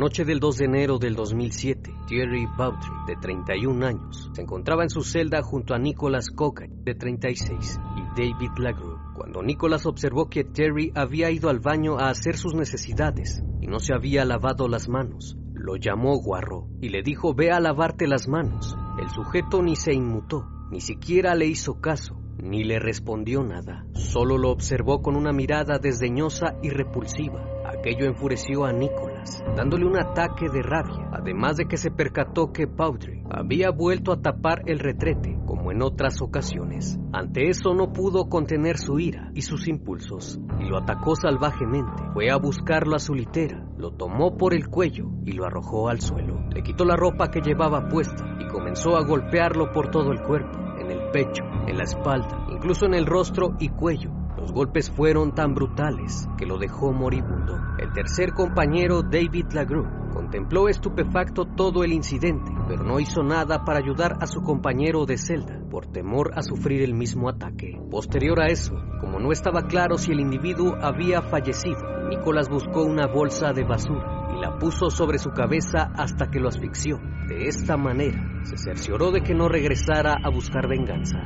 Noche del 2 de enero del 2007, Thierry Bautry, de 31 años, se encontraba en su celda junto a Nicolas Coca, de 36, y David Lagrue, cuando Nicolas observó que Terry había ido al baño a hacer sus necesidades y no se había lavado las manos. Lo llamó guarro y le dijo ve a lavarte las manos. El sujeto ni se inmutó, ni siquiera le hizo caso, ni le respondió nada. Solo lo observó con una mirada desdeñosa y repulsiva. Aquello enfureció a Nicholas, dándole un ataque de rabia, además de que se percató que Baudry había vuelto a tapar el retrete, como en otras ocasiones. Ante eso no pudo contener su ira y sus impulsos, y lo atacó salvajemente. Fue a buscarlo a su litera, lo tomó por el cuello y lo arrojó al suelo. Le quitó la ropa que llevaba puesta y comenzó a golpearlo por todo el cuerpo, en el pecho, en la espalda, incluso en el rostro y cuello. Los golpes fueron tan brutales que lo dejó moribundo. El tercer compañero, David Lagrue, contempló estupefacto todo el incidente, pero no hizo nada para ayudar a su compañero de celda, por temor a sufrir el mismo ataque. Posterior a eso, como no estaba claro si el individuo había fallecido, Nicolás buscó una bolsa de basura y la puso sobre su cabeza hasta que lo asfixió. De esta manera, se cercioró de que no regresara a buscar venganza.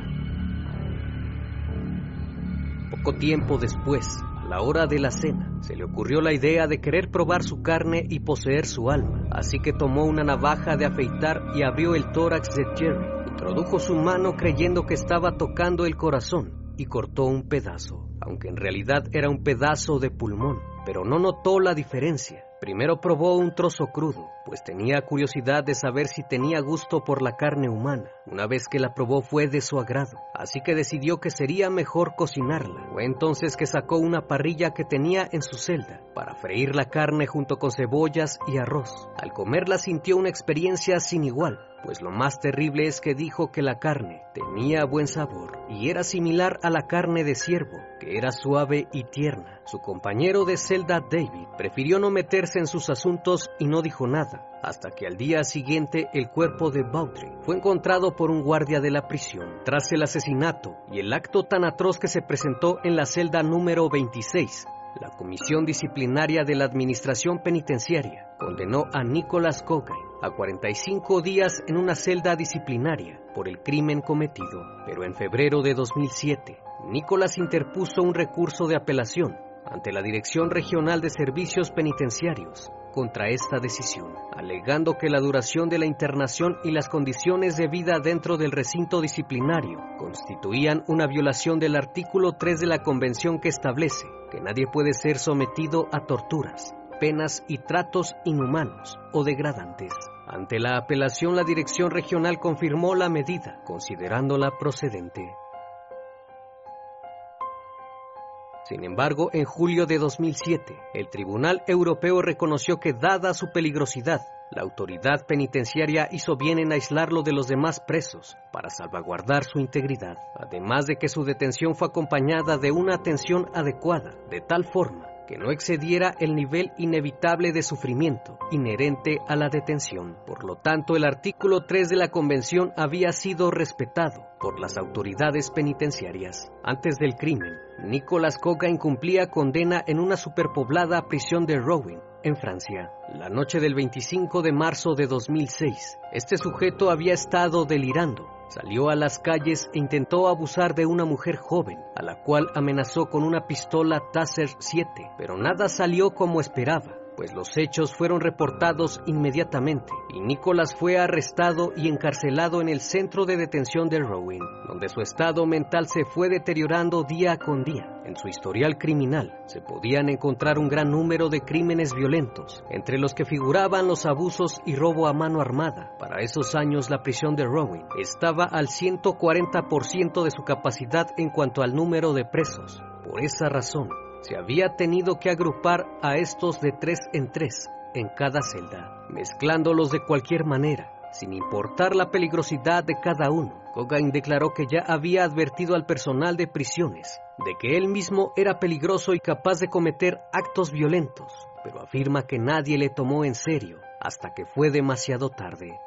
Poco tiempo después, a la hora de la cena, se le ocurrió la idea de querer probar su carne y poseer su alma, así que tomó una navaja de afeitar y abrió el tórax de Jerry. Introdujo su mano creyendo que estaba tocando el corazón y cortó un pedazo, aunque en realidad era un pedazo de pulmón, pero no notó la diferencia. Primero probó un trozo crudo, pues tenía curiosidad de saber si tenía gusto por la carne humana. Una vez que la probó fue de su agrado, así que decidió que sería mejor cocinarla. Fue entonces que sacó una parrilla que tenía en su celda para freír la carne junto con cebollas y arroz. Al comerla sintió una experiencia sin igual. Pues lo más terrible es que dijo que la carne tenía buen sabor y era similar a la carne de ciervo, que era suave y tierna. Su compañero de celda David prefirió no meterse en sus asuntos y no dijo nada, hasta que al día siguiente el cuerpo de Bautry fue encontrado por un guardia de la prisión. Tras el asesinato y el acto tan atroz que se presentó en la celda número 26, la Comisión Disciplinaria de la Administración Penitenciaria condenó a Nicholas Cocaine a 45 días en una celda disciplinaria por el crimen cometido, pero en febrero de 2007, Nicholas interpuso un recurso de apelación ante la Dirección Regional de Servicios Penitenciarios contra esta decisión, alegando que la duración de la internación y las condiciones de vida dentro del recinto disciplinario constituían una violación del artículo 3 de la Convención que establece que nadie puede ser sometido a torturas, penas y tratos inhumanos o degradantes. Ante la apelación, la Dirección Regional confirmó la medida, considerándola procedente. Sin embargo, en julio de 2007, el Tribunal Europeo reconoció que, dada su peligrosidad, la autoridad penitenciaria hizo bien en aislarlo de los demás presos para salvaguardar su integridad, además de que su detención fue acompañada de una atención adecuada, de tal forma que no excediera el nivel inevitable de sufrimiento inherente a la detención. Por lo tanto, el artículo 3 de la Convención había sido respetado por las autoridades penitenciarias. Antes del crimen, Nicolas Coga incumplía condena en una superpoblada prisión de Rowan, en Francia. La noche del 25 de marzo de 2006, este sujeto había estado delirando Salió a las calles e intentó abusar de una mujer joven, a la cual amenazó con una pistola Taser 7, pero nada salió como esperaba pues los hechos fueron reportados inmediatamente y Nicolás fue arrestado y encarcelado en el centro de detención de Rowan, donde su estado mental se fue deteriorando día con día. En su historial criminal se podían encontrar un gran número de crímenes violentos, entre los que figuraban los abusos y robo a mano armada. Para esos años la prisión de Rowan estaba al 140% de su capacidad en cuanto al número de presos. Por esa razón, se había tenido que agrupar a estos de tres en tres en cada celda, mezclándolos de cualquier manera, sin importar la peligrosidad de cada uno. Cogain declaró que ya había advertido al personal de prisiones de que él mismo era peligroso y capaz de cometer actos violentos, pero afirma que nadie le tomó en serio hasta que fue demasiado tarde.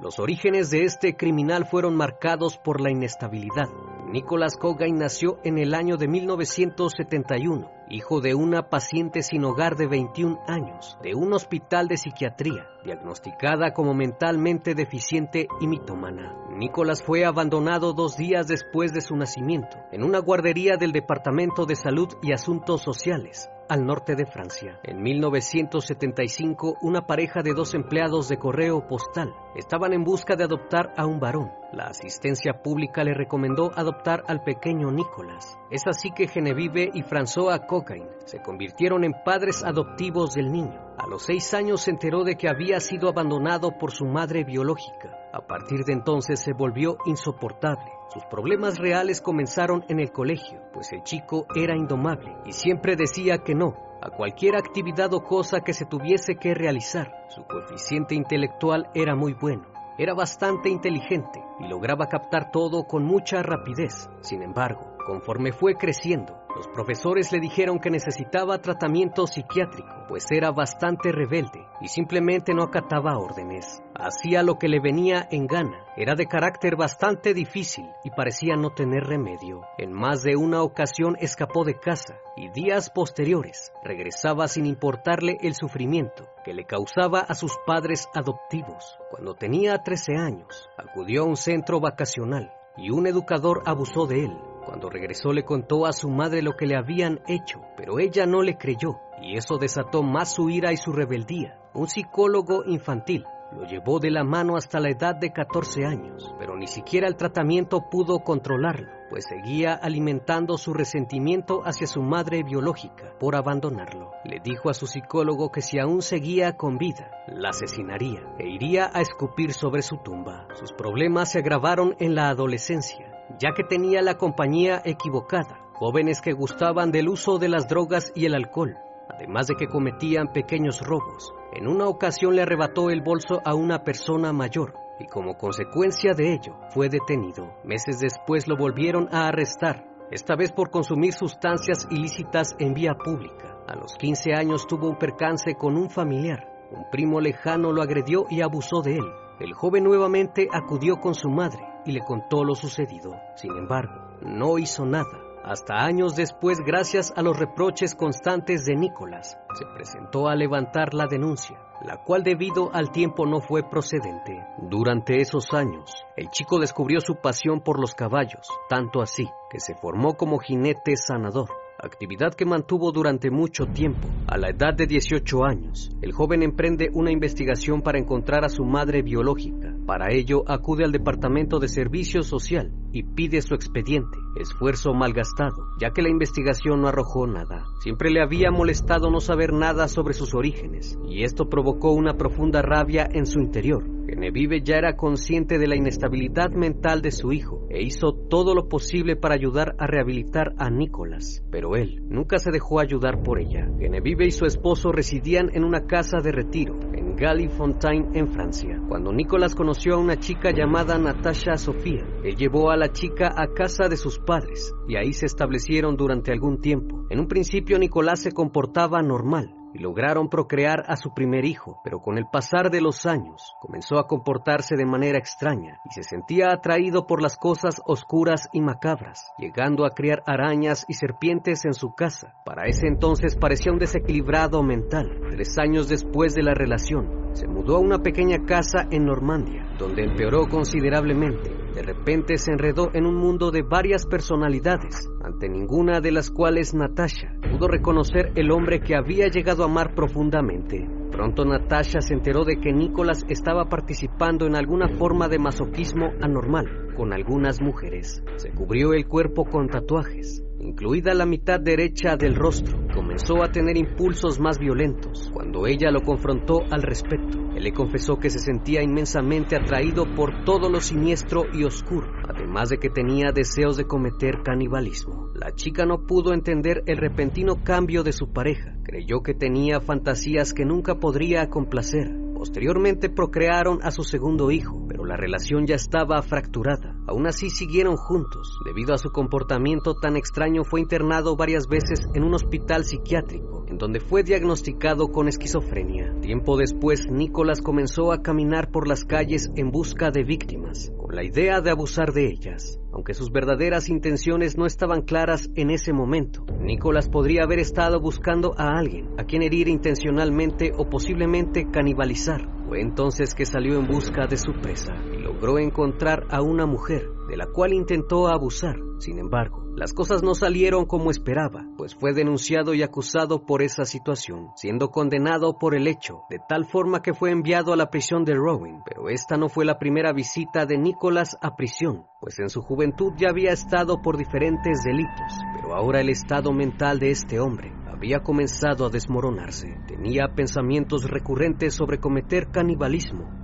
Los orígenes de este criminal fueron marcados por la inestabilidad, Nicolás Cogain nació en el año de 1971, hijo de una paciente sin hogar de 21 años, de un hospital de psiquiatría, diagnosticada como mentalmente deficiente y mitómana. Nicolás fue abandonado dos días después de su nacimiento, en una guardería del Departamento de Salud y Asuntos Sociales, al norte de Francia. En 1975, una pareja de dos empleados de correo postal estaban en busca de adoptar a un varón. La asistencia pública le recomendó adoptar al pequeño Nicolás. Es así que Genevieve y François Cocaine se convirtieron en padres adoptivos del niño. A los seis años se enteró de que había sido abandonado por su madre biológica. A partir de entonces se volvió insoportable. Sus problemas reales comenzaron en el colegio, pues el chico era indomable y siempre decía que no a cualquier actividad o cosa que se tuviese que realizar. Su coeficiente intelectual era muy bueno, era bastante inteligente y lograba captar todo con mucha rapidez. Sin embargo, conforme fue creciendo, los profesores le dijeron que necesitaba tratamiento psiquiátrico, pues era bastante rebelde y simplemente no acataba órdenes. Hacía lo que le venía en gana. Era de carácter bastante difícil y parecía no tener remedio. En más de una ocasión escapó de casa y días posteriores regresaba sin importarle el sufrimiento que le causaba a sus padres adoptivos. Cuando tenía 13 años, acudió a un centro vacacional y un educador abusó de él cuando regresó le contó a su madre lo que le habían hecho, pero ella no le creyó, y eso desató más su ira y su rebeldía. Un psicólogo infantil lo llevó de la mano hasta la edad de 14 años, pero ni siquiera el tratamiento pudo controlarlo, pues seguía alimentando su resentimiento hacia su madre biológica por abandonarlo. Le dijo a su psicólogo que si aún seguía con vida, la asesinaría e iría a escupir sobre su tumba. Sus problemas se agravaron en la adolescencia ya que tenía la compañía equivocada, jóvenes que gustaban del uso de las drogas y el alcohol, además de que cometían pequeños robos En una ocasión le arrebató el bolso a una persona mayor y como consecuencia de ello fue detenido. Meses después lo volvieron a arrestar, esta vez por consumir sustancias ilícitas en vía pública. A los 15 años tuvo un percance con un familiar. Un primo lejano lo agredió y abusó de él. El joven nuevamente acudió con su madre y le contó lo sucedido. Sin embargo, no hizo nada. Hasta años después, gracias a los reproches constantes de Nicolás, se presentó a levantar la denuncia, la cual debido al tiempo no fue procedente. Durante esos años, el chico descubrió su pasión por los caballos, tanto así que se formó como jinete sanador actividad que mantuvo durante mucho tiempo. A la edad de 18 años, el joven emprende una investigación para encontrar a su madre biológica. Para ello, acude al Departamento de Servicio Social y pide su expediente, esfuerzo malgastado, ya que la investigación no arrojó nada. Siempre le había molestado no saber nada sobre sus orígenes, y esto provocó una profunda rabia en su interior. Genevieve ya era consciente de la inestabilidad mental de su hijo e hizo todo lo posible para ayudar a rehabilitar a Nicolás, pero él nunca se dejó ayudar por ella. Genevieve y su esposo residían en una casa de retiro en Gallifontaine, en Francia, cuando Nicolás conoció a una chica llamada Natasha Sofía. Él llevó a la chica a casa de sus padres y ahí se establecieron durante algún tiempo. En un principio Nicolás se comportaba normal, y lograron procrear a su primer hijo, pero con el pasar de los años comenzó a comportarse de manera extraña y se sentía atraído por las cosas oscuras y macabras, llegando a criar arañas y serpientes en su casa. Para ese entonces parecía un desequilibrado mental. Tres años después de la relación, se mudó a una pequeña casa en Normandía, donde empeoró considerablemente. De repente se enredó en un mundo de varias personalidades, ante ninguna de las cuales Natasha pudo reconocer el hombre que había llegado a amar profundamente. Pronto Natasha se enteró de que Nicholas estaba participando en alguna forma de masoquismo anormal con algunas mujeres. Se cubrió el cuerpo con tatuajes, incluida la mitad derecha del rostro. Comenzó a tener impulsos más violentos cuando ella lo confrontó al respecto. Él le confesó que se sentía inmensamente atraído por todo lo siniestro y oscuro, además de que tenía deseos de cometer canibalismo. La chica no pudo entender el repentino cambio de su pareja. Creyó que tenía fantasías que nunca podría complacer. Posteriormente procrearon a su segundo hijo, pero la relación ya estaba fracturada. Aún así siguieron juntos. Debido a su comportamiento tan extraño fue internado varias veces en un hospital psiquiátrico, en donde fue diagnosticado con esquizofrenia. Tiempo después, Nicolás comenzó a caminar por las calles en busca de víctimas, con la idea de abusar de ellas. Aunque sus verdaderas intenciones no estaban claras en ese momento, Nicolás podría haber estado buscando a alguien a quien herir intencionalmente o posiblemente canibalizar. Fue entonces que salió en busca de su presa y logró encontrar a una mujer de la cual intentó abusar. Sin embargo, las cosas no salieron como esperaba, pues fue denunciado y acusado por esa situación, siendo condenado por el hecho, de tal forma que fue enviado a la prisión de Rowan. Pero esta no fue la primera visita de Nicholas a prisión, pues en su juventud ya había estado por diferentes delitos, pero ahora el estado mental de este hombre había comenzado a desmoronarse. Tenía pensamientos recurrentes sobre cometer canibalismo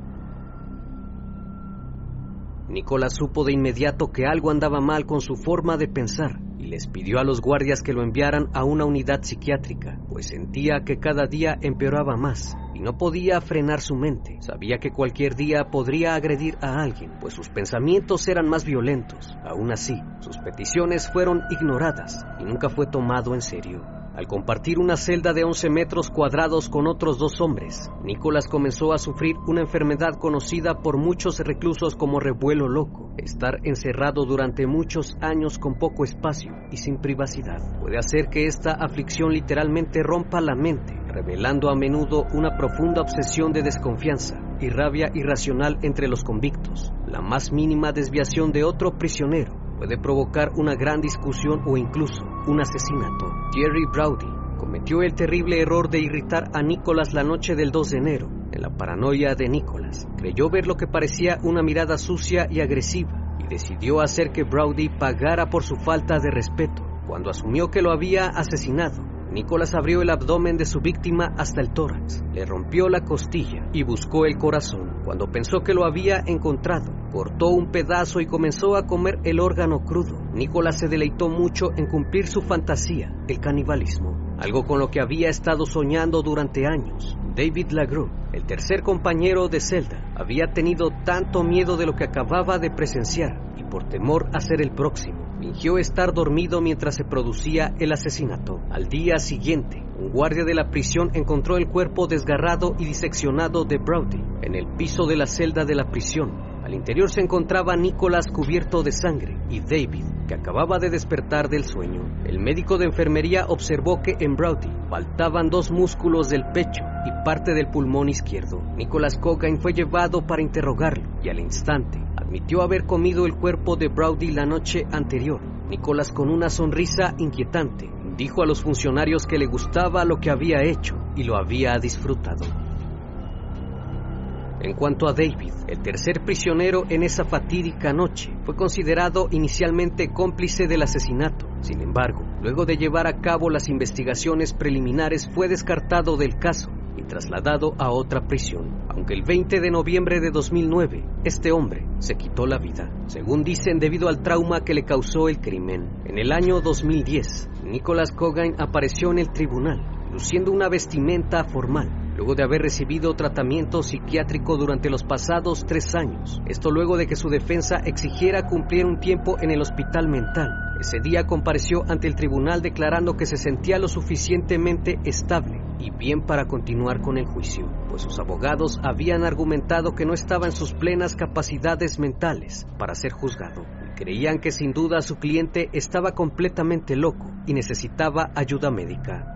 Nicolás supo de inmediato que algo andaba mal con su forma de pensar y les pidió a los guardias que lo enviaran a una unidad psiquiátrica, pues sentía que cada día empeoraba más y no podía frenar su mente. Sabía que cualquier día podría agredir a alguien, pues sus pensamientos eran más violentos. Aún así, sus peticiones fueron ignoradas y nunca fue tomado en serio. Al compartir una celda de 11 metros cuadrados con otros dos hombres, Nicolás comenzó a sufrir una enfermedad conocida por muchos reclusos como revuelo loco. Estar encerrado durante muchos años con poco espacio y sin privacidad puede hacer que esta aflicción literalmente rompa la mente, revelando a menudo una profunda obsesión de desconfianza y rabia irracional entre los convictos. La más mínima desviación de otro prisionero puede provocar una gran discusión o incluso un asesinato. Jerry Browdy cometió el terrible error de irritar a Nicholas la noche del 2 de enero. En la paranoia de Nicholas, creyó ver lo que parecía una mirada sucia y agresiva y decidió hacer que Browdy pagara por su falta de respeto. Cuando asumió que lo había asesinado, Nicholas abrió el abdomen de su víctima hasta el tórax, le rompió la costilla y buscó el corazón. Cuando pensó que lo había encontrado, cortó un pedazo y comenzó a comer el órgano crudo. Nicolás se deleitó mucho en cumplir su fantasía, el canibalismo. algo con lo que había estado soñando durante años. David Lagrue, el tercer compañero de celda, había tenido tanto miedo de lo que acababa de presenciar y por temor a ser el próximo, fingió estar dormido mientras se producía el asesinato. Al día siguiente, un guardia de la prisión encontró el cuerpo desgarrado y diseccionado de Brody en el piso de la celda de la prisión. Al interior se encontraba Nicholas cubierto de sangre y David, que acababa de despertar del sueño. El médico de enfermería observó que en Brody faltaban dos músculos del pecho y parte del pulmón izquierdo. Nicholas Cocaine fue llevado para interrogarlo y al instante admitió haber comido el cuerpo de Brody la noche anterior. Nicholas con una sonrisa inquietante dijo a los funcionarios que le gustaba lo que había hecho y lo había disfrutado. En cuanto a David, el tercer prisionero en esa fatídica noche, fue considerado inicialmente cómplice del asesinato. Sin embargo, luego de llevar a cabo las investigaciones preliminares, fue descartado del caso y trasladado a otra prisión, aunque el 20 de noviembre de 2009 este hombre se quitó la vida, según dicen debido al trauma que le causó el crimen. En el año 2010, Nicholas Cogain apareció en el tribunal, luciendo una vestimenta formal luego de haber recibido tratamiento psiquiátrico durante los pasados tres años. Esto luego de que su defensa exigiera cumplir un tiempo en el hospital mental. Ese día compareció ante el tribunal declarando que se sentía lo suficientemente estable y bien para continuar con el juicio, pues sus abogados habían argumentado que no estaba en sus plenas capacidades mentales para ser juzgado. Creían que sin duda su cliente estaba completamente loco y necesitaba ayuda médica.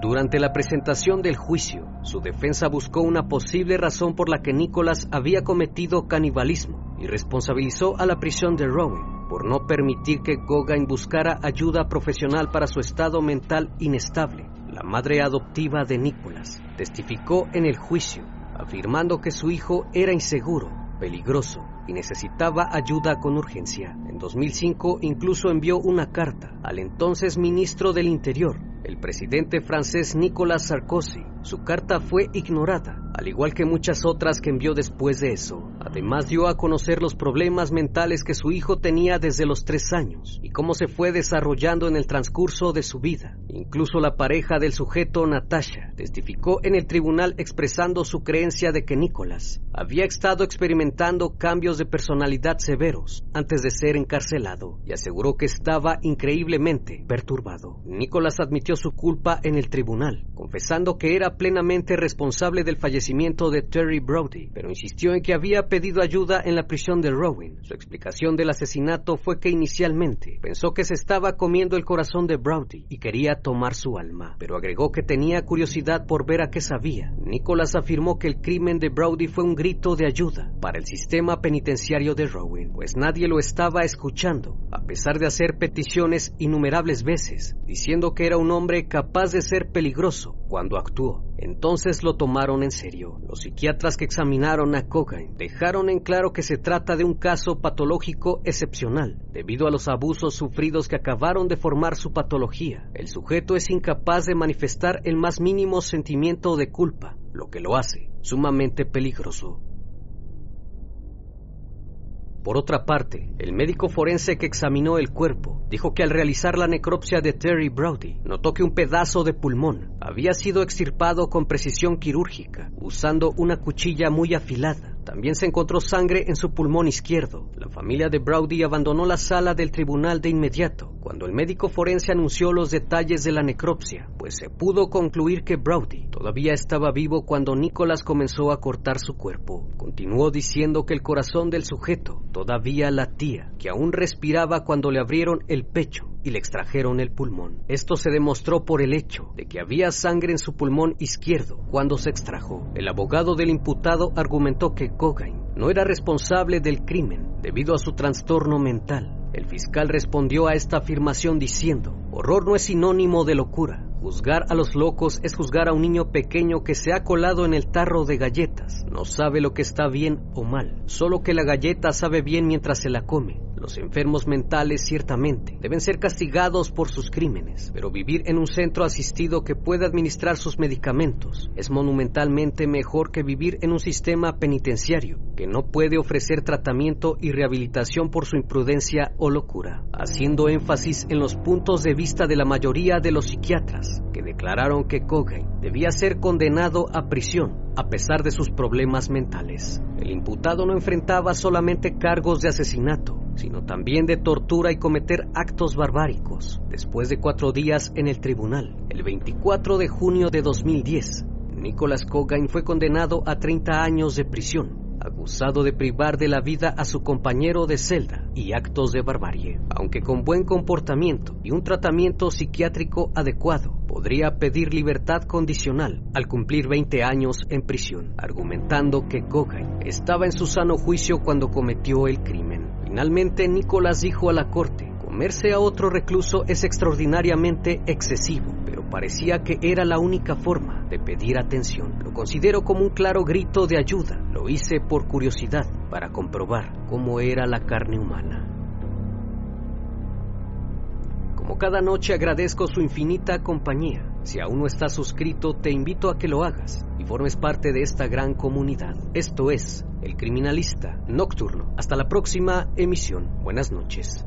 Durante la presentación del juicio, su defensa buscó una posible razón por la que Nicholas había cometido canibalismo y responsabilizó a la prisión de Rowan por no permitir que Gogain buscara ayuda profesional para su estado mental inestable. La madre adoptiva de Nicholas testificó en el juicio, afirmando que su hijo era inseguro, peligroso y necesitaba ayuda con urgencia. En 2005 incluso envió una carta al entonces ministro del Interior, el presidente francés Nicolas Sarkozy. Su carta fue ignorada, al igual que muchas otras que envió después de eso. Además dio a conocer los problemas mentales que su hijo tenía desde los tres años y cómo se fue desarrollando en el transcurso de su vida. Incluso la pareja del sujeto, Natasha, testificó en el tribunal expresando su creencia de que Nicolas había estado experimentando cambios de personalidad severos antes de ser encarcelado y aseguró que estaba increíblemente perturbado. Nicolas admitió su culpa en el tribunal, confesando que era plenamente responsable del fallecimiento de Terry Brody, pero insistió en que había pedido ayuda en la prisión de Rowan. Su explicación del asesinato fue que inicialmente pensó que se estaba comiendo el corazón de Brody y quería tomar su alma, pero agregó que tenía curiosidad por ver a qué sabía. Nicholas afirmó que el crimen de Brody fue un grito de ayuda para el sistema penitenciario de Rowan, pues nadie lo estaba escuchando, a pesar de hacer peticiones innumerables veces, diciendo que era un hombre capaz de ser peligroso cuando actuó. Entonces lo tomaron en serio. Los psiquiatras que examinaron a Cocaine dejaron en claro que se trata de un caso patológico excepcional, debido a los abusos sufridos que acabaron de formar su patología. El sujeto es incapaz de manifestar el más mínimo sentimiento de culpa, lo que lo hace sumamente peligroso. Por otra parte, el médico forense que examinó el cuerpo dijo que al realizar la necropsia de Terry Brody, notó que un pedazo de pulmón había sido extirpado con precisión quirúrgica, usando una cuchilla muy afilada. También se encontró sangre en su pulmón izquierdo. La familia de Brody abandonó la sala del tribunal de inmediato cuando el médico forense anunció los detalles de la necropsia, pues se pudo concluir que Brody todavía estaba vivo cuando Nicholas comenzó a cortar su cuerpo. Continuó diciendo que el corazón del sujeto todavía latía, que aún respiraba cuando le abrieron el pecho y le extrajeron el pulmón. Esto se demostró por el hecho de que había sangre en su pulmón izquierdo cuando se extrajo. El abogado del imputado argumentó que Cogain no era responsable del crimen debido a su trastorno mental. El fiscal respondió a esta afirmación diciendo, horror no es sinónimo de locura. Juzgar a los locos es juzgar a un niño pequeño que se ha colado en el tarro de galletas. No sabe lo que está bien o mal, solo que la galleta sabe bien mientras se la come. Los enfermos mentales ciertamente deben ser castigados por sus crímenes, pero vivir en un centro asistido que puede administrar sus medicamentos es monumentalmente mejor que vivir en un sistema penitenciario que no puede ofrecer tratamiento y rehabilitación por su imprudencia o locura, haciendo énfasis en los puntos de vista de la mayoría de los psiquiatras que declararon que Cogain debía ser condenado a prisión a pesar de sus problemas mentales. El imputado no enfrentaba solamente cargos de asesinato, sino también de tortura y cometer actos barbáricos. Después de cuatro días en el tribunal, el 24 de junio de 2010, Nicholas Cogain fue condenado a 30 años de prisión acusado de privar de la vida a su compañero de celda y actos de barbarie. Aunque con buen comportamiento y un tratamiento psiquiátrico adecuado, podría pedir libertad condicional al cumplir 20 años en prisión, argumentando que Kogai estaba en su sano juicio cuando cometió el crimen. Finalmente, Nicolás dijo a la corte, comerse a otro recluso es extraordinariamente excesivo parecía que era la única forma de pedir atención. Lo considero como un claro grito de ayuda. Lo hice por curiosidad, para comprobar cómo era la carne humana. Como cada noche agradezco su infinita compañía. Si aún no estás suscrito, te invito a que lo hagas y formes parte de esta gran comunidad. Esto es El Criminalista Nocturno. Hasta la próxima emisión. Buenas noches.